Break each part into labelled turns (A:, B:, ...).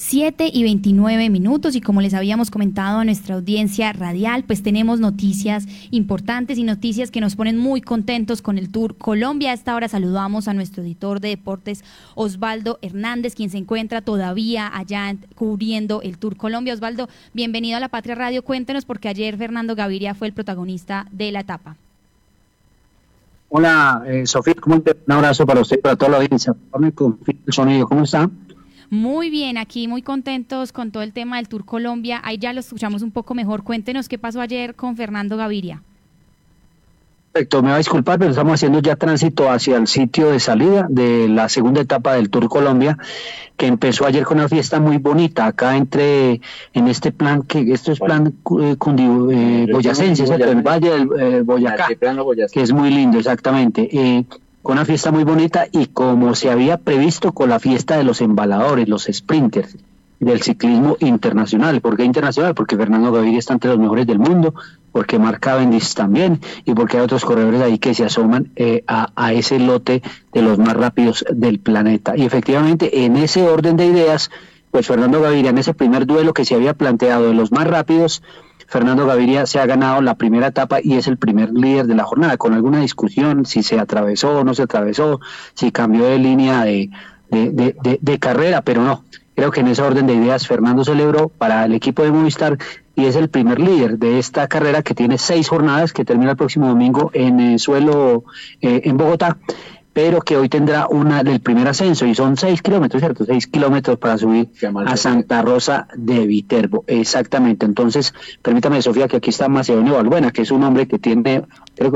A: 7 y 29 minutos y como les habíamos comentado a nuestra audiencia radial, pues tenemos noticias importantes y noticias que nos ponen muy contentos con el Tour Colombia. A esta hora saludamos a nuestro editor de deportes Osvaldo Hernández, quien se encuentra todavía allá cubriendo el Tour Colombia. Osvaldo, bienvenido a la Patria Radio. Cuéntenos porque ayer Fernando Gaviria fue el protagonista de la etapa.
B: Hola, eh, Sofía, Un abrazo para usted para toda la audiencia. el sonido, ¿cómo está?
A: Muy bien, aquí muy contentos con todo el tema del Tour Colombia. Ahí ya lo escuchamos un poco mejor. Cuéntenos qué pasó ayer con Fernando Gaviria.
B: Perfecto, me va a disculpar, pero estamos haciendo ya tránsito hacia el sitio de salida de la segunda etapa del Tour Colombia, que empezó ayer con una fiesta muy bonita, acá entre, en este plan, que esto es plan eh, eh boyacense, el Valle del eh, Boyacá, que es muy lindo, exactamente. Con una fiesta muy bonita y como se había previsto con la fiesta de los embaladores, los sprinters del ciclismo internacional. ¿Por qué internacional? Porque Fernando Gaviria está entre los mejores del mundo, porque Mark Cavendish también y porque hay otros corredores ahí que se asoman eh, a, a, ese lote de los más rápidos del planeta. Y efectivamente, en ese orden de ideas, pues Fernando Gaviria, en ese primer duelo que se había planteado de los más rápidos, Fernando Gaviria se ha ganado la primera etapa y es el primer líder de la jornada, con alguna discusión si se atravesó o no se atravesó, si cambió de línea de, de, carrera, pero no. Creo que en ese orden de ideas Fernando celebró para el equipo de Movistar y es el primer líder de esta carrera que tiene seis jornadas que termina el próximo domingo en el suelo eh, en Bogotá pero que hoy tendrá una del primer ascenso y son seis kilómetros, ¿cierto? Seis kilómetros para subir a Santa Rosa de Viterbo. Exactamente. Entonces, permítame, Sofía, que aquí está Macedonio Balbuena, que es un hombre que tiene,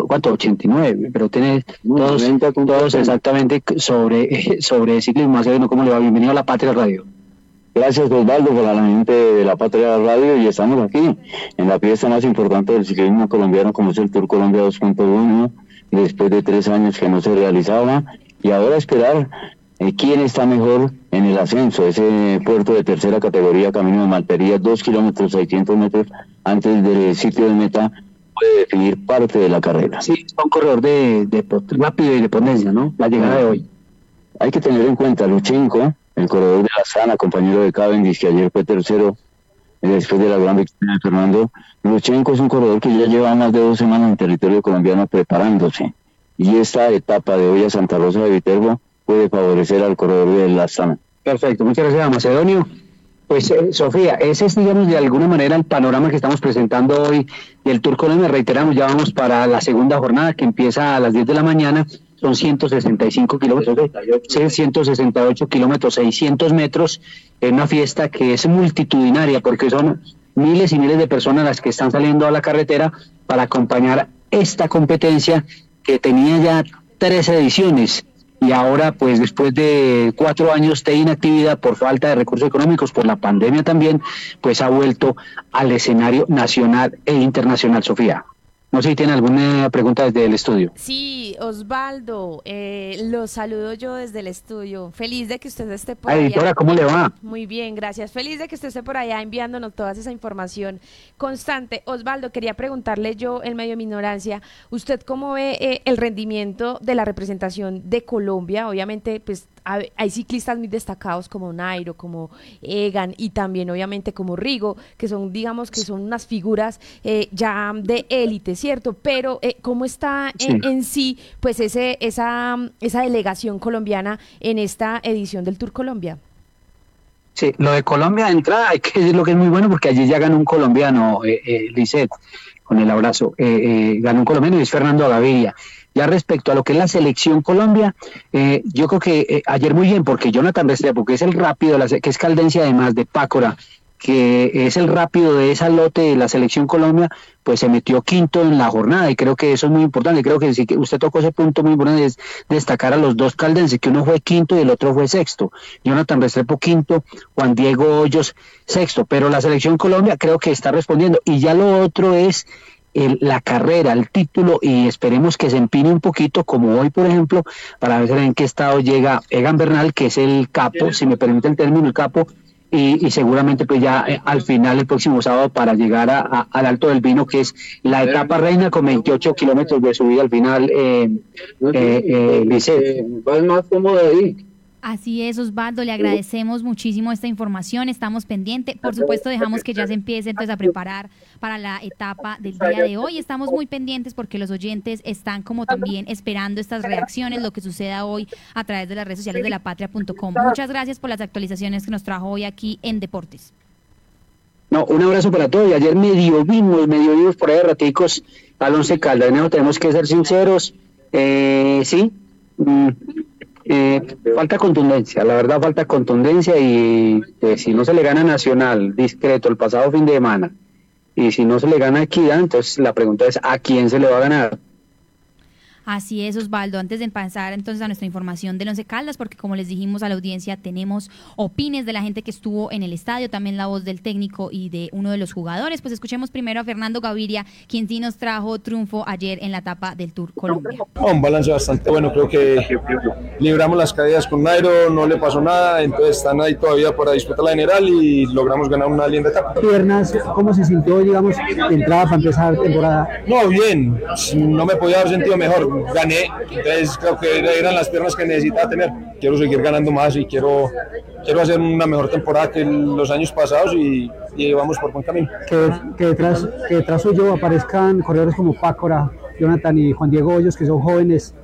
B: ¿cuánto? 89, pero tiene todos, todos exactamente sobre, sobre ciclismo. Macedonio, ¿cómo le va? Bienvenido a La Patria Radio.
C: Gracias Osvaldo por la gente de la Patria Radio y estamos aquí en la pieza más importante del ciclismo colombiano como es el Tour Colombia 2.1 después de tres años que no se realizaba y ahora esperar eh, quién está mejor en el ascenso. Ese puerto de tercera categoría, Camino de Malpería, dos kilómetros, 600 metros antes del sitio de meta, puede definir parte de la carrera.
B: Sí, es un corredor de, de, rápido y de potencia, ¿no? La llegada de hoy.
C: Hay que tener en cuenta Luchenko, el corredor de la Sana, compañero de Cavendish, que ayer fue tercero después de la gran victoria de Fernando. Luchenko es un corredor que ya lleva más de dos semanas en territorio colombiano preparándose. Y esta etapa de hoy a Santa Rosa de Viterbo puede favorecer al corredor de la Astana.
B: Perfecto, muchas gracias, Macedonio. Pues eh, Sofía, ese es, digamos, de alguna manera el panorama que estamos presentando hoy del Tour Colombia. Reiteramos, ya vamos para la segunda jornada que empieza a las 10 de la mañana son 165 kilómetros, 168 kilómetros, 600 metros, en una fiesta que es multitudinaria porque son miles y miles de personas las que están saliendo a la carretera para acompañar esta competencia que tenía ya tres ediciones y ahora pues después de cuatro años de inactividad por falta de recursos económicos, por la pandemia también, pues ha vuelto al escenario nacional e internacional, Sofía. No sé si tiene alguna pregunta desde el estudio.
A: Sí, Osvaldo, eh, lo saludo yo desde el estudio. Feliz de que usted esté por
B: allá. Editora, ¿cómo le va?
A: Muy bien, gracias. Feliz de que usted esté por allá enviándonos toda esa información constante. Osvaldo, quería preguntarle yo, en medio de mi ignorancia, ¿usted cómo ve eh, el rendimiento de la representación de Colombia? Obviamente, pues hay ciclistas muy destacados como Nairo, como Egan y también obviamente como Rigo, que son, digamos, que son unas figuras eh, ya de élite, ¿cierto? Pero eh, ¿cómo está En, sí, pues, ese, esa, esa delegación colombiana en esta edición del Tour Colombia?
B: Sí, lo de Colombia de entrada hay que decir lo que es muy bueno porque allí ya ganó un colombiano, eh, eh con el abrazo, ganó un colombiano y es Fernando Gaviria. Ya respecto a lo que es la selección Colombia, eh, yo creo que eh, ayer muy bien, porque Jonathan Restrepo, que es el rápido, que es caldencia además de Pácora, que es el rápido de esa lote de la selección Colombia, pues se metió quinto en la jornada y creo que eso es muy importante. Creo que sí que usted tocó ese punto muy bueno de destacar a los dos caldenses, que uno fue quinto y el otro fue sexto. Jonathan Restrepo quinto, Juan Diego Hoyos sexto, pero la selección Colombia creo que está respondiendo. Y ya lo otro es la carrera, el título y esperemos que se empine un poquito, como hoy, por ejemplo, para ver en qué estado llega Egan Bernal, que es el capo, si me permite el término, el capo, y, seguramente pues ya eh, al final el próximo sábado para llegar a, al Alto del Vino, que es la etapa reina con 28 kilómetros de subida al final, eh, eh, eh,
C: más cómodo ahí.
D: Así es, Osvaldo, le agradecemos muchísimo esta información, estamos pendientes. Por supuesto, dejamos que ya se empiece entonces a preparar para la etapa del día de hoy. Estamos muy pendientes porque los oyentes están como también esperando estas reacciones, lo que suceda hoy a través de las redes sociales de la lapatria.com. Muchas gracias por las actualizaciones que nos trajo hoy aquí en Deportes.
B: No, un abrazo para todos. Y ayer medio vimos, medio vimos por ahí raticos al Once Caldas. tenemos que ser sinceros. Eh, sí, mm, eh, falta contundencia, la verdad falta contundencia y eh, si no se le gana Nacional discreto el pasado fin de semana y si no se le gana Equidad, entonces la pregunta es ¿a quién se le va a ganar?
D: Así es, Osvaldo. Antes de pasar entonces a nuestra información del Once Caldas, porque como les dijimos a la audiencia, tenemos opines de la gente que estuvo en el estadio, también la voz del técnico y de uno de los jugadores. Pues escuchemos primero a Fernando Gaviria, quien sí nos trajo triunfo ayer en la etapa del Tour Colombia.
E: un balance bastante bueno, creo que libramos las caídas con Nairo, no le pasó nada, entonces están ahí todavía para disputar la general y logramos ganar una linda etapa.
F: Piernas, ¿cómo se sintió, digamos, entrada para empezar temporada?
E: No, bien, no me podía haber sentido mejor gané, entonces creo que eran las piernas que necesitaba tener. Quiero seguir ganando más y quiero, quiero hacer una mejor temporada que los años pasados y, y vamos por buen camino.
F: Que, que, detrás, que detrás suyo aparezcan corredores como Pácora, Jonathan y Juan Diego Hoyos, que son jóvenes.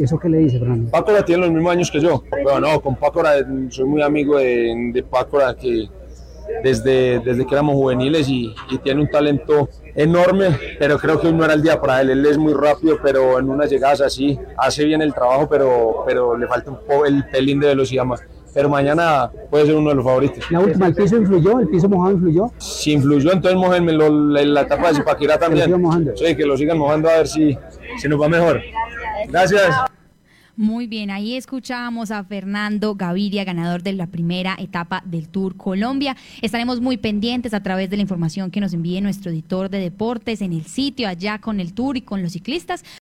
F: ¿Eso qué le dice, Fernando?
E: Pácora tiene los mismos años que yo. Pero no, con Pácora soy muy amigo de, de Pácora, que desde, desde que éramos juveniles y, y tiene un talento enorme, pero creo que hoy no era el día para él. Él es muy rápido, pero en unas llegadas así hace bien el trabajo, pero, pero le falta un poco el pelín de velocidad más. Pero mañana puede ser uno de los favoritos.
F: La última, ¿el piso influyó? ¿El piso mojado influyó?
E: Si influyó, entonces mojenme la etapa de Zipaquirá también. Sí, que lo sigan mojando a ver si, si nos va mejor. Gracias.
D: Muy bien, ahí escuchábamos a Fernando Gaviria, ganador de la primera etapa del Tour Colombia. Estaremos muy pendientes a través de la información que nos envíe nuestro editor de deportes en el sitio, allá con el Tour y con los ciclistas,